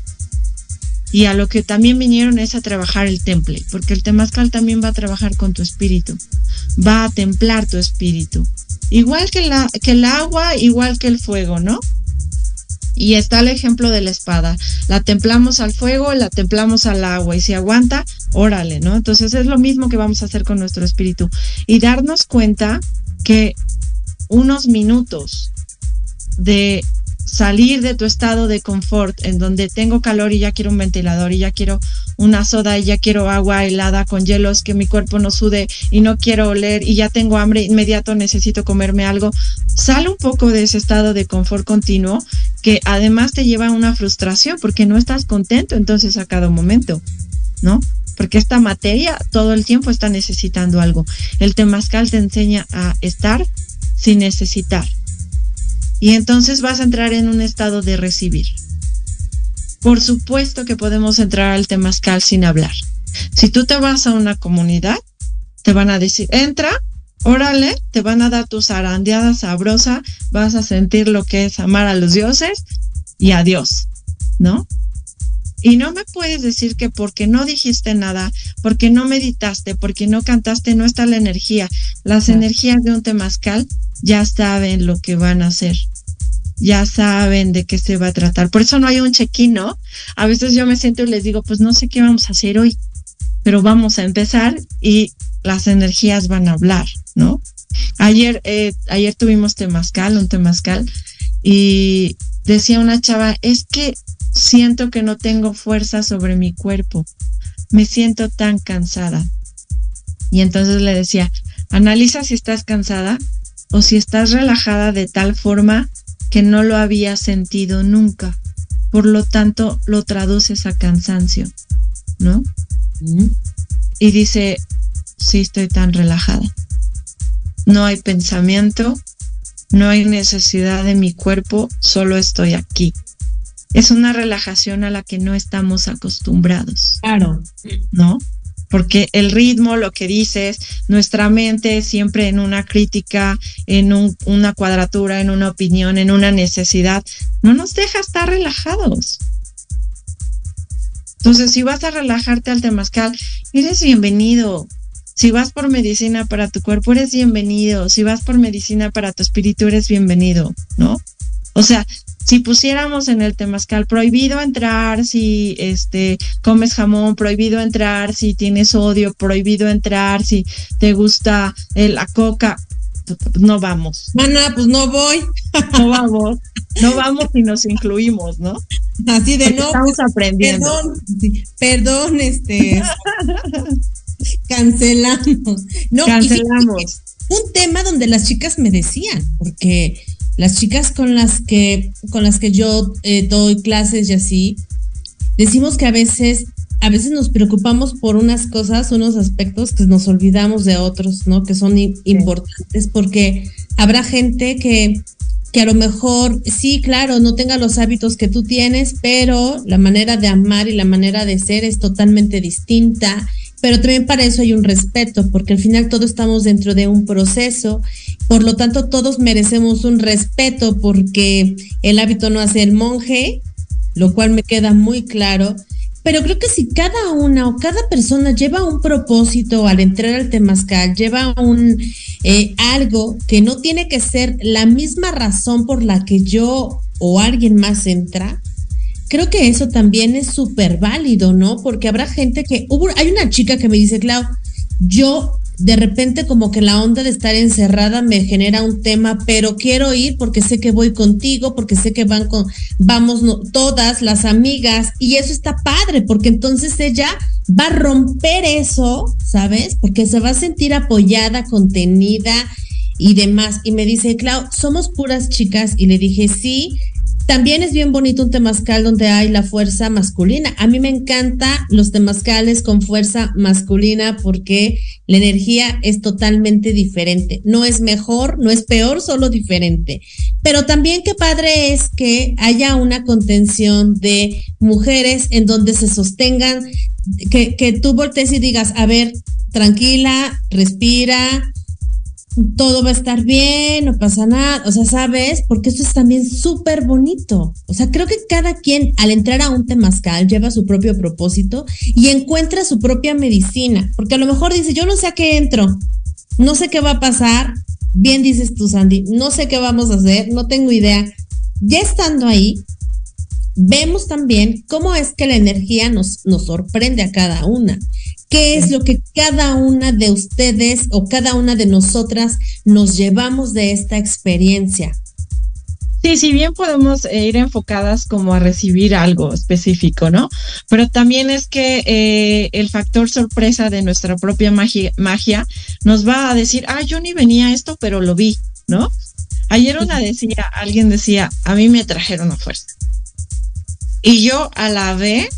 Y a lo que también vinieron es a trabajar el temple, porque el temazcal también va a trabajar con tu espíritu, va a templar tu espíritu. Igual que, la, que el agua, igual que el fuego, ¿no? Y está el ejemplo de la espada. La templamos al fuego, la templamos al agua y si aguanta, órale, ¿no? Entonces es lo mismo que vamos a hacer con nuestro espíritu y darnos cuenta que unos minutos de salir de tu estado de confort en donde tengo calor y ya quiero un ventilador y ya quiero una soda y ya quiero agua helada con hielos que mi cuerpo no sude y no quiero oler y ya tengo hambre inmediato necesito comerme algo. Sale un poco de ese estado de confort continuo que además te lleva a una frustración porque no estás contento entonces a cada momento, ¿no? Porque esta materia todo el tiempo está necesitando algo. El temazcal te enseña a estar sin necesitar y entonces vas a entrar en un estado de recibir. Por supuesto que podemos entrar al temazcal sin hablar. Si tú te vas a una comunidad, te van a decir, entra, órale, te van a dar tu zarandeada sabrosa, vas a sentir lo que es amar a los dioses y a Dios, ¿no? Y no me puedes decir que porque no dijiste nada, porque no meditaste, porque no cantaste, no está la energía. Las energías de un temazcal ya saben lo que van a hacer. Ya saben de qué se va a tratar. Por eso no hay un check-in, ¿no? A veces yo me siento y les digo, pues no sé qué vamos a hacer hoy, pero vamos a empezar y las energías van a hablar, ¿no? Ayer, eh, ayer tuvimos temazcal, un temazcal, y decía una chava, es que siento que no tengo fuerza sobre mi cuerpo, me siento tan cansada. Y entonces le decía, analiza si estás cansada o si estás relajada de tal forma que no lo había sentido nunca. Por lo tanto, lo traduces a cansancio, ¿no? Y dice, sí estoy tan relajada. No hay pensamiento, no hay necesidad de mi cuerpo, solo estoy aquí. Es una relajación a la que no estamos acostumbrados. Claro. ¿No? Porque el ritmo, lo que dices, nuestra mente siempre en una crítica, en una cuadratura, en una opinión, en una necesidad, no nos deja estar relajados. Entonces, si vas a relajarte al temazcal, eres bienvenido. Si vas por medicina para tu cuerpo, eres bienvenido. Si vas por medicina para tu espíritu, eres bienvenido, ¿no? O sea, si pusiéramos en el temazcal prohibido entrar si este comes jamón, prohibido entrar si tienes odio, prohibido entrar si te gusta la coca, no vamos. Mana, pues no voy. No vamos. No vamos y nos incluimos, ¿no? Así de no. Estamos aprendiendo. Perdón, perdón, este. cancelamos. No, cancelamos. un tema donde las chicas me decían, porque las chicas con las que, con las que yo eh, doy clases y así, decimos que a veces, a veces nos preocupamos por unas cosas, unos aspectos que nos olvidamos de otros, ¿no? Que son importantes porque habrá gente que que a lo mejor, sí, claro, no tenga los hábitos que tú tienes, pero la manera de amar y la manera de ser es totalmente distinta. Pero también para eso hay un respeto, porque al final todos estamos dentro de un proceso, por lo tanto todos merecemos un respeto porque el hábito no hace el monje, lo cual me queda muy claro, pero creo que si cada una o cada persona lleva un propósito al entrar al temazcal, lleva un eh, algo que no tiene que ser la misma razón por la que yo o alguien más entra, creo que eso también es súper válido, ¿no? Porque habrá gente que hay una chica que me dice, Clau, yo de repente como que la onda de estar encerrada me genera un tema, pero quiero ir porque sé que voy contigo, porque sé que van con, vamos todas las amigas y eso está padre, porque entonces ella va a romper eso, ¿sabes? Porque se va a sentir apoyada, contenida y demás. Y me dice, Clau, somos puras chicas y le dije, sí, también es bien bonito un temazcal donde hay la fuerza masculina. A mí me encanta los temazcales con fuerza masculina porque la energía es totalmente diferente. No es mejor, no es peor, solo diferente. Pero también qué padre es que haya una contención de mujeres en donde se sostengan, que, que tú voltees y digas, a ver, tranquila, respira, todo va a estar bien, no pasa nada, o sea, ¿sabes? Porque eso es también súper bonito. O sea, creo que cada quien al entrar a un temazcal lleva su propio propósito y encuentra su propia medicina, porque a lo mejor dice, yo no sé a qué entro, no sé qué va a pasar, bien dices tú, Sandy, no sé qué vamos a hacer, no tengo idea. Ya estando ahí, vemos también cómo es que la energía nos, nos sorprende a cada una qué es lo que cada una de ustedes o cada una de nosotras nos llevamos de esta experiencia. Sí, si bien podemos eh, ir enfocadas como a recibir algo específico, ¿no? Pero también es que eh, el factor sorpresa de nuestra propia magia, magia, nos va a decir, ah, yo ni venía esto, pero lo vi, ¿no? Ayer una decía, alguien decía, a mí me trajeron a fuerza. Y yo alabé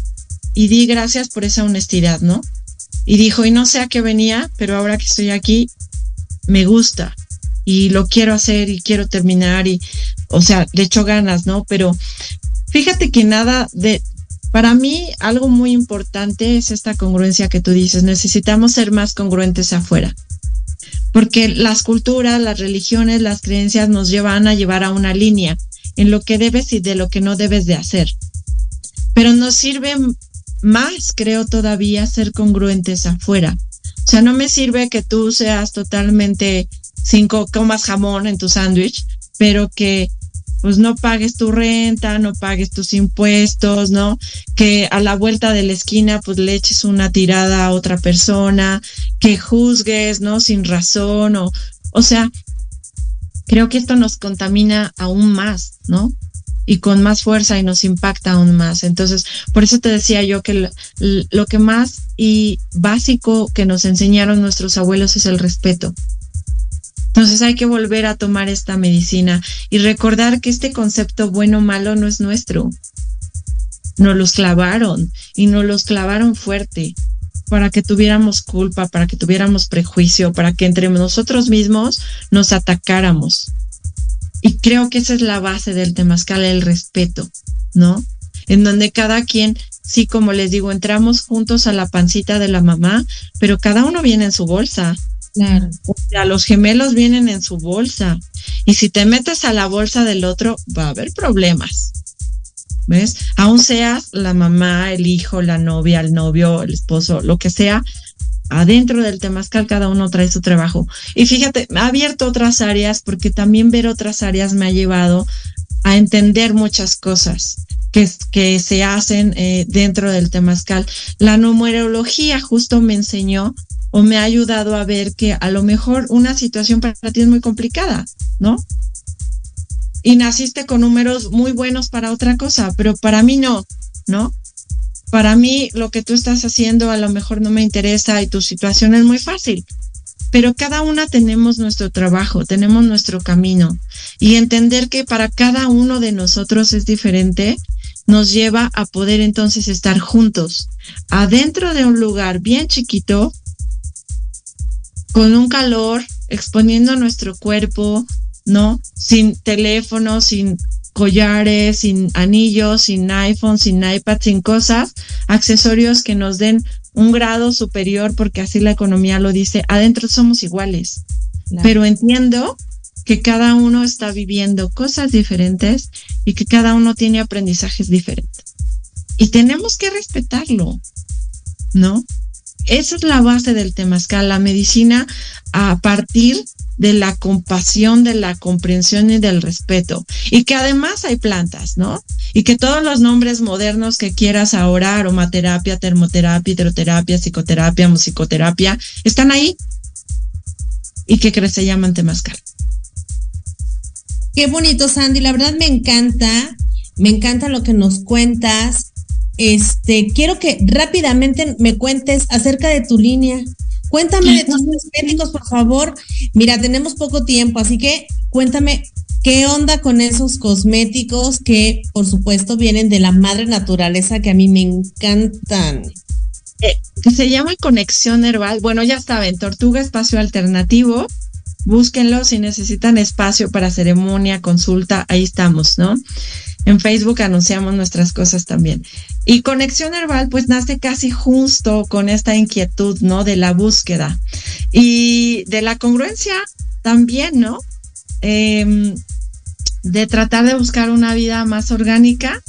y di gracias por esa honestidad, ¿no? Y dijo, y no sé a qué venía, pero ahora que estoy aquí, me gusta y lo quiero hacer y quiero terminar y, o sea, le echo ganas, ¿no? Pero fíjate que nada de, para mí algo muy importante es esta congruencia que tú dices, necesitamos ser más congruentes afuera, porque las culturas, las religiones, las creencias nos llevan a llevar a una línea en lo que debes y de lo que no debes de hacer. Pero nos sirve más creo todavía ser congruentes afuera. O sea, no me sirve que tú seas totalmente cinco comas jamón en tu sándwich, pero que pues no pagues tu renta, no pagues tus impuestos, ¿no? Que a la vuelta de la esquina pues le eches una tirada a otra persona, que juzgues, ¿no? Sin razón o, o sea, creo que esto nos contamina aún más, ¿no? Y con más fuerza y nos impacta aún más. Entonces, por eso te decía yo que lo, que más y básico que nos enseñaron nuestros abuelos es el respeto. Entonces hay que volver a tomar esta medicina y recordar que este concepto bueno o malo no es nuestro. Nos los clavaron y nos los clavaron fuerte para que tuviéramos culpa, para que tuviéramos prejuicio, para que entre nosotros mismos nos atacáramos. Y creo que esa es la base del temazcal, el respeto, ¿no? En donde cada quien, sí, como les digo, entramos juntos a la pancita de la mamá, pero cada uno viene en su bolsa. Claro. O sea, los gemelos vienen en su bolsa. Y si te metes a la bolsa del otro, va a haber problemas. ¿Ves? Aún seas la mamá, el hijo, la novia, el novio, el esposo, lo que sea, adentro del temazcal cada uno trae su trabajo. Y fíjate, ha abierto otras áreas porque también ver otras áreas me ha llevado a entender muchas cosas que, se hacen eh, dentro del temazcal. La numerología justo me enseñó o me ha ayudado a ver que a lo mejor una situación para ti es muy complicada, ¿no? Y naciste con números muy buenos para otra cosa, pero para mí no, ¿no? Para mí lo que tú estás haciendo a lo mejor no me interesa y tu situación es muy fácil, pero cada una tenemos nuestro trabajo, tenemos nuestro camino y entender que para cada uno de nosotros es diferente nos lleva a poder entonces estar juntos adentro de un lugar bien chiquito con un calor, exponiendo nuestro cuerpo, ¿no? Sin teléfono, sin collares, sin anillos, sin iPhone, sin iPad, sin cosas, accesorios que nos den un grado superior, porque así la economía lo dice, adentro somos iguales. Pero entiendo que cada uno está viviendo cosas diferentes y que cada uno tiene aprendizajes diferentes. Y tenemos que respetarlo, ¿no? Esa es la base del temazcal, la medicina a partir de la compasión, de la comprensión y del respeto. Y que además hay plantas, ¿no? Y que todos los nombres modernos que quieras ahora, aromaterapia, termoterapia, hidroterapia, psicoterapia, musicoterapia, están ahí. Y que se llaman. Qué bonito, Sandy. La verdad me encanta. Me encanta lo que nos cuentas. Este, quiero que rápidamente me cuentes acerca de tu línea. Cuéntame de tus cosméticos, por favor. Mira, tenemos poco tiempo, así que cuéntame qué onda con esos cosméticos que, por supuesto, vienen de la madre naturaleza que a mí me encantan. Eh, se llama Conexión Herbal. Bueno, ya saben, Tortuga Espacio Alternativo. Búsquenlo si necesitan espacio para ceremonia, consulta, ahí estamos, ¿no? En Facebook anunciamos nuestras cosas también. Y Conexión Herbal pues nace casi justo con esta inquietud, ¿no? De la búsqueda y de la congruencia también, ¿no? Em, de tratar de buscar una vida más orgánica,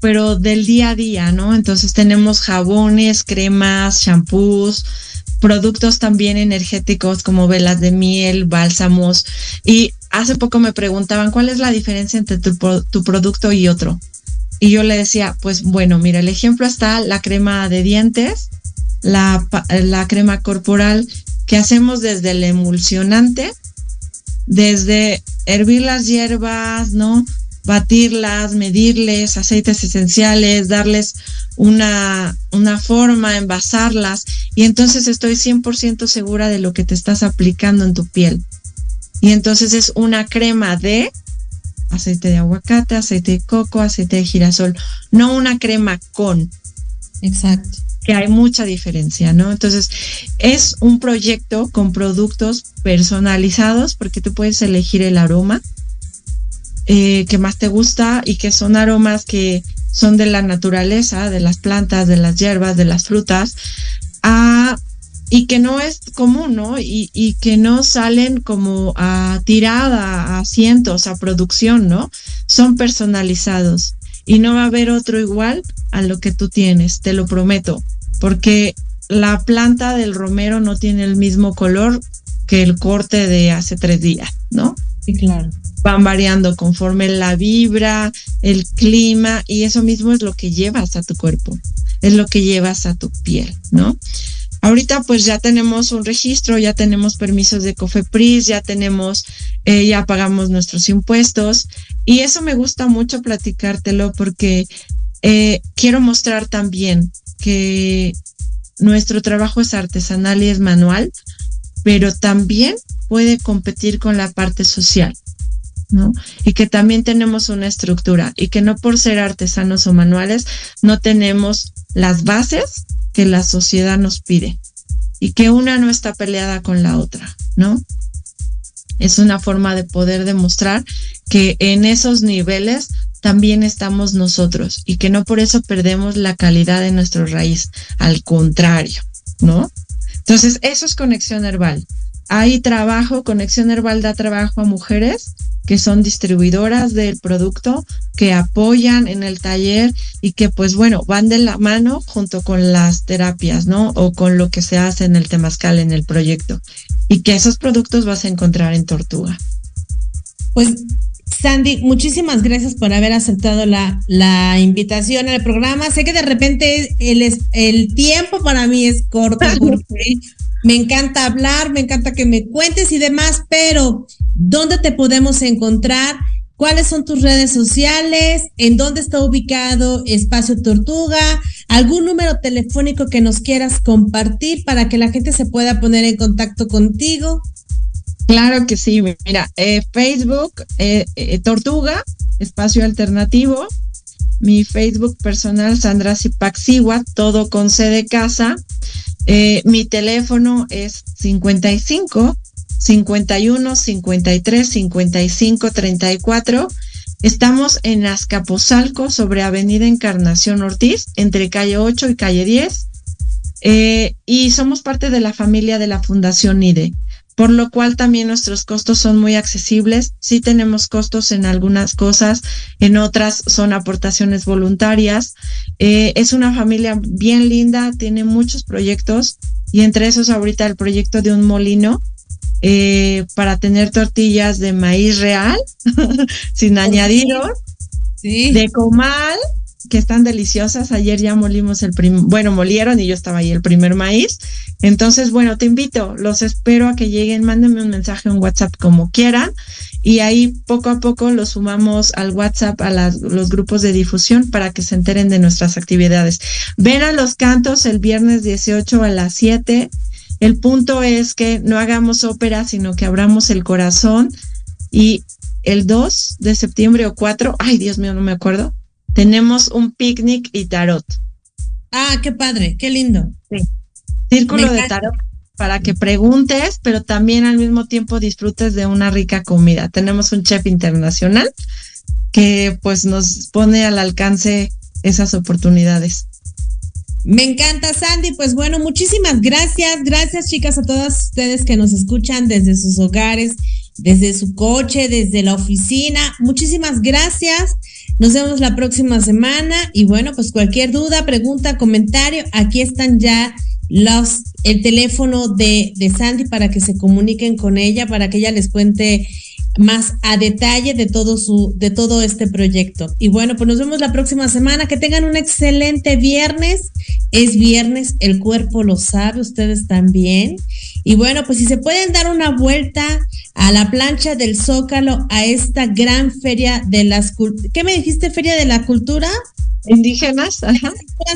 pero del día a día, ¿no? Entonces tenemos jabones, cremas, shampoos, productos también energéticos como velas de miel, bálsamos y hace poco me preguntaban cuál es la diferencia entre tu, producto y otro. Y yo le decía, pues bueno, mira, el ejemplo está la crema de dientes, la, crema corporal que hacemos desde el emulsionante, desde hervir las hierbas, ¿no? Batirlas, medirles aceites esenciales, darles una, una forma, envasarlas. Y entonces estoy 100% segura de lo que te estás aplicando en tu piel. Y entonces es una crema de aceite de aguacate, aceite de coco, aceite de girasol, no una crema con. Exacto. Que hay mucha diferencia, ¿no? Entonces, es un proyecto con productos personalizados porque tú puedes elegir el aroma eh, que más te gusta y que son aromas que son de la naturaleza, de las plantas, de las hierbas, de las frutas, a y que no es común, ¿no? Y, y, que no salen como a tirada, a cientos, a producción, ¿no? Son personalizados y no va a haber otro igual a lo que tú tienes, te lo prometo, porque la planta del romero no tiene el mismo color que el corte de hace tres días, ¿no? Sí, claro. Van variando conforme la vibra, el clima, y eso mismo es lo que llevas a tu cuerpo, es lo que llevas a tu piel, ¿no? Ahorita pues ya tenemos un registro, ya tenemos permisos de COFEPRIS, ya tenemos, eh, ya pagamos nuestros impuestos y eso me gusta mucho platicártelo porque eh, quiero mostrar también que nuestro trabajo es artesanal y es manual, pero también puede competir con la parte social. ¿no? Y que también tenemos una estructura y que no por ser artesanos o manuales no tenemos las bases que la sociedad nos pide y que una no está peleada con la otra, ¿no? es una forma de poder demostrar que en esos niveles también estamos nosotros y que no por eso perdemos la calidad de nuestro raíz, al contrario, ¿no? Entonces, eso es conexión herbal. Hay trabajo, conexión herbal da trabajo a mujeres que son distribuidoras del producto, que apoyan en el taller y que pues bueno, van de la mano junto con las terapias, ¿no? O con lo que se hace en el temazcal, en el proyecto. Y que esos productos vas a encontrar en Tortuga. Pues Sandy, muchísimas gracias por haber aceptado la, la invitación al programa. Sé que de repente el, el tiempo para mí es corto porque me encanta hablar, me encanta que me cuentes y demás, pero ¿dónde te podemos encontrar? ¿Cuáles son tus redes sociales? ¿En dónde está ubicado Espacio Tortuga? ¿Algún número telefónico que nos quieras compartir para que la gente se pueda poner en contacto contigo? Claro que sí, mira, eh, Facebook, eh, eh, Tortuga, Espacio Alternativo, mi Facebook personal, Sandra Zipaxiwa, todo con C de casa. mi teléfono es 55 51 53 55 34. Estamos en Azcapotzalco, sobre Avenida Encarnación Ortiz, entre calle 8 y calle 10. y somos parte de la familia de la Fundación IDE por lo cual también nuestros costos son muy accesibles. Sí tenemos costos en algunas cosas, en otras son aportaciones voluntarias. Eh, es una familia bien linda, tiene muchos proyectos y entre esos ahorita el proyecto de un molino eh, para tener tortillas de maíz real, sin añadidos, de comal que están deliciosas. Ayer ya molimos el primer, bueno, molieron y yo estaba ahí el primer maíz. Entonces, bueno, te invito, los espero a que lleguen, mándenme un mensaje en WhatsApp como quieran y ahí poco a poco los sumamos al WhatsApp, a los grupos de difusión para que se enteren de nuestras actividades. Ven a los cantos el viernes 18 a las 7. El punto es que no hagamos ópera, sino que abramos el corazón y el 2 de septiembre o 4, ay Dios mío, no me acuerdo, tenemos un picnic y tarot. Ah, qué padre, qué lindo. Sí. Círculo de tarot para que preguntes, pero también al mismo tiempo disfrutes de una rica comida. Tenemos un chef internacional que pues nos pone al alcance esas oportunidades. Me encanta, Sandy. Pues bueno, muchísimas gracias. Gracias, chicas, a todas ustedes que nos escuchan desde sus hogares, desde su coche, desde la oficina. Muchísimas gracias. Nos vemos la próxima semana. Y bueno, pues cualquier duda, pregunta, comentario, aquí están ya los el teléfono de, de Sandy para que se comuniquen con ella, para que ella les cuente más a detalle de todo su de todo este proyecto. Y bueno, pues nos vemos la próxima semana. Que tengan un excelente viernes. Es viernes, el cuerpo lo sabe, ustedes también. Y bueno, pues si se pueden dar una vuelta a la plancha del Zócalo, a esta gran feria de las ¿qué me dijiste? Feria de la cultura indígenas, ajá.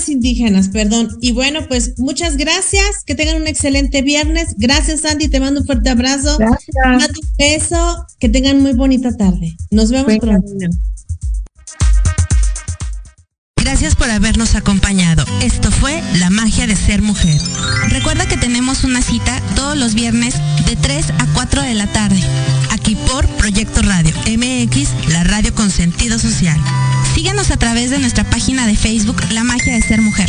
indígenas, perdón. Y bueno, pues muchas gracias, que tengan un excelente viernes. Gracias, Andy, te mando un fuerte abrazo. Gracias. un beso, que tengan muy bonita tarde. Nos vemos pronto. Gracias por habernos acompañado. Esto fue La magia de ser mujer. Recuerda que tenemos una cita todos los viernes de 3 a 4 de la tarde, aquí por Proyecto Radio MX, la radio con sentido social. Síguenos a través de nuestra página de Facebook La magia de ser mujer.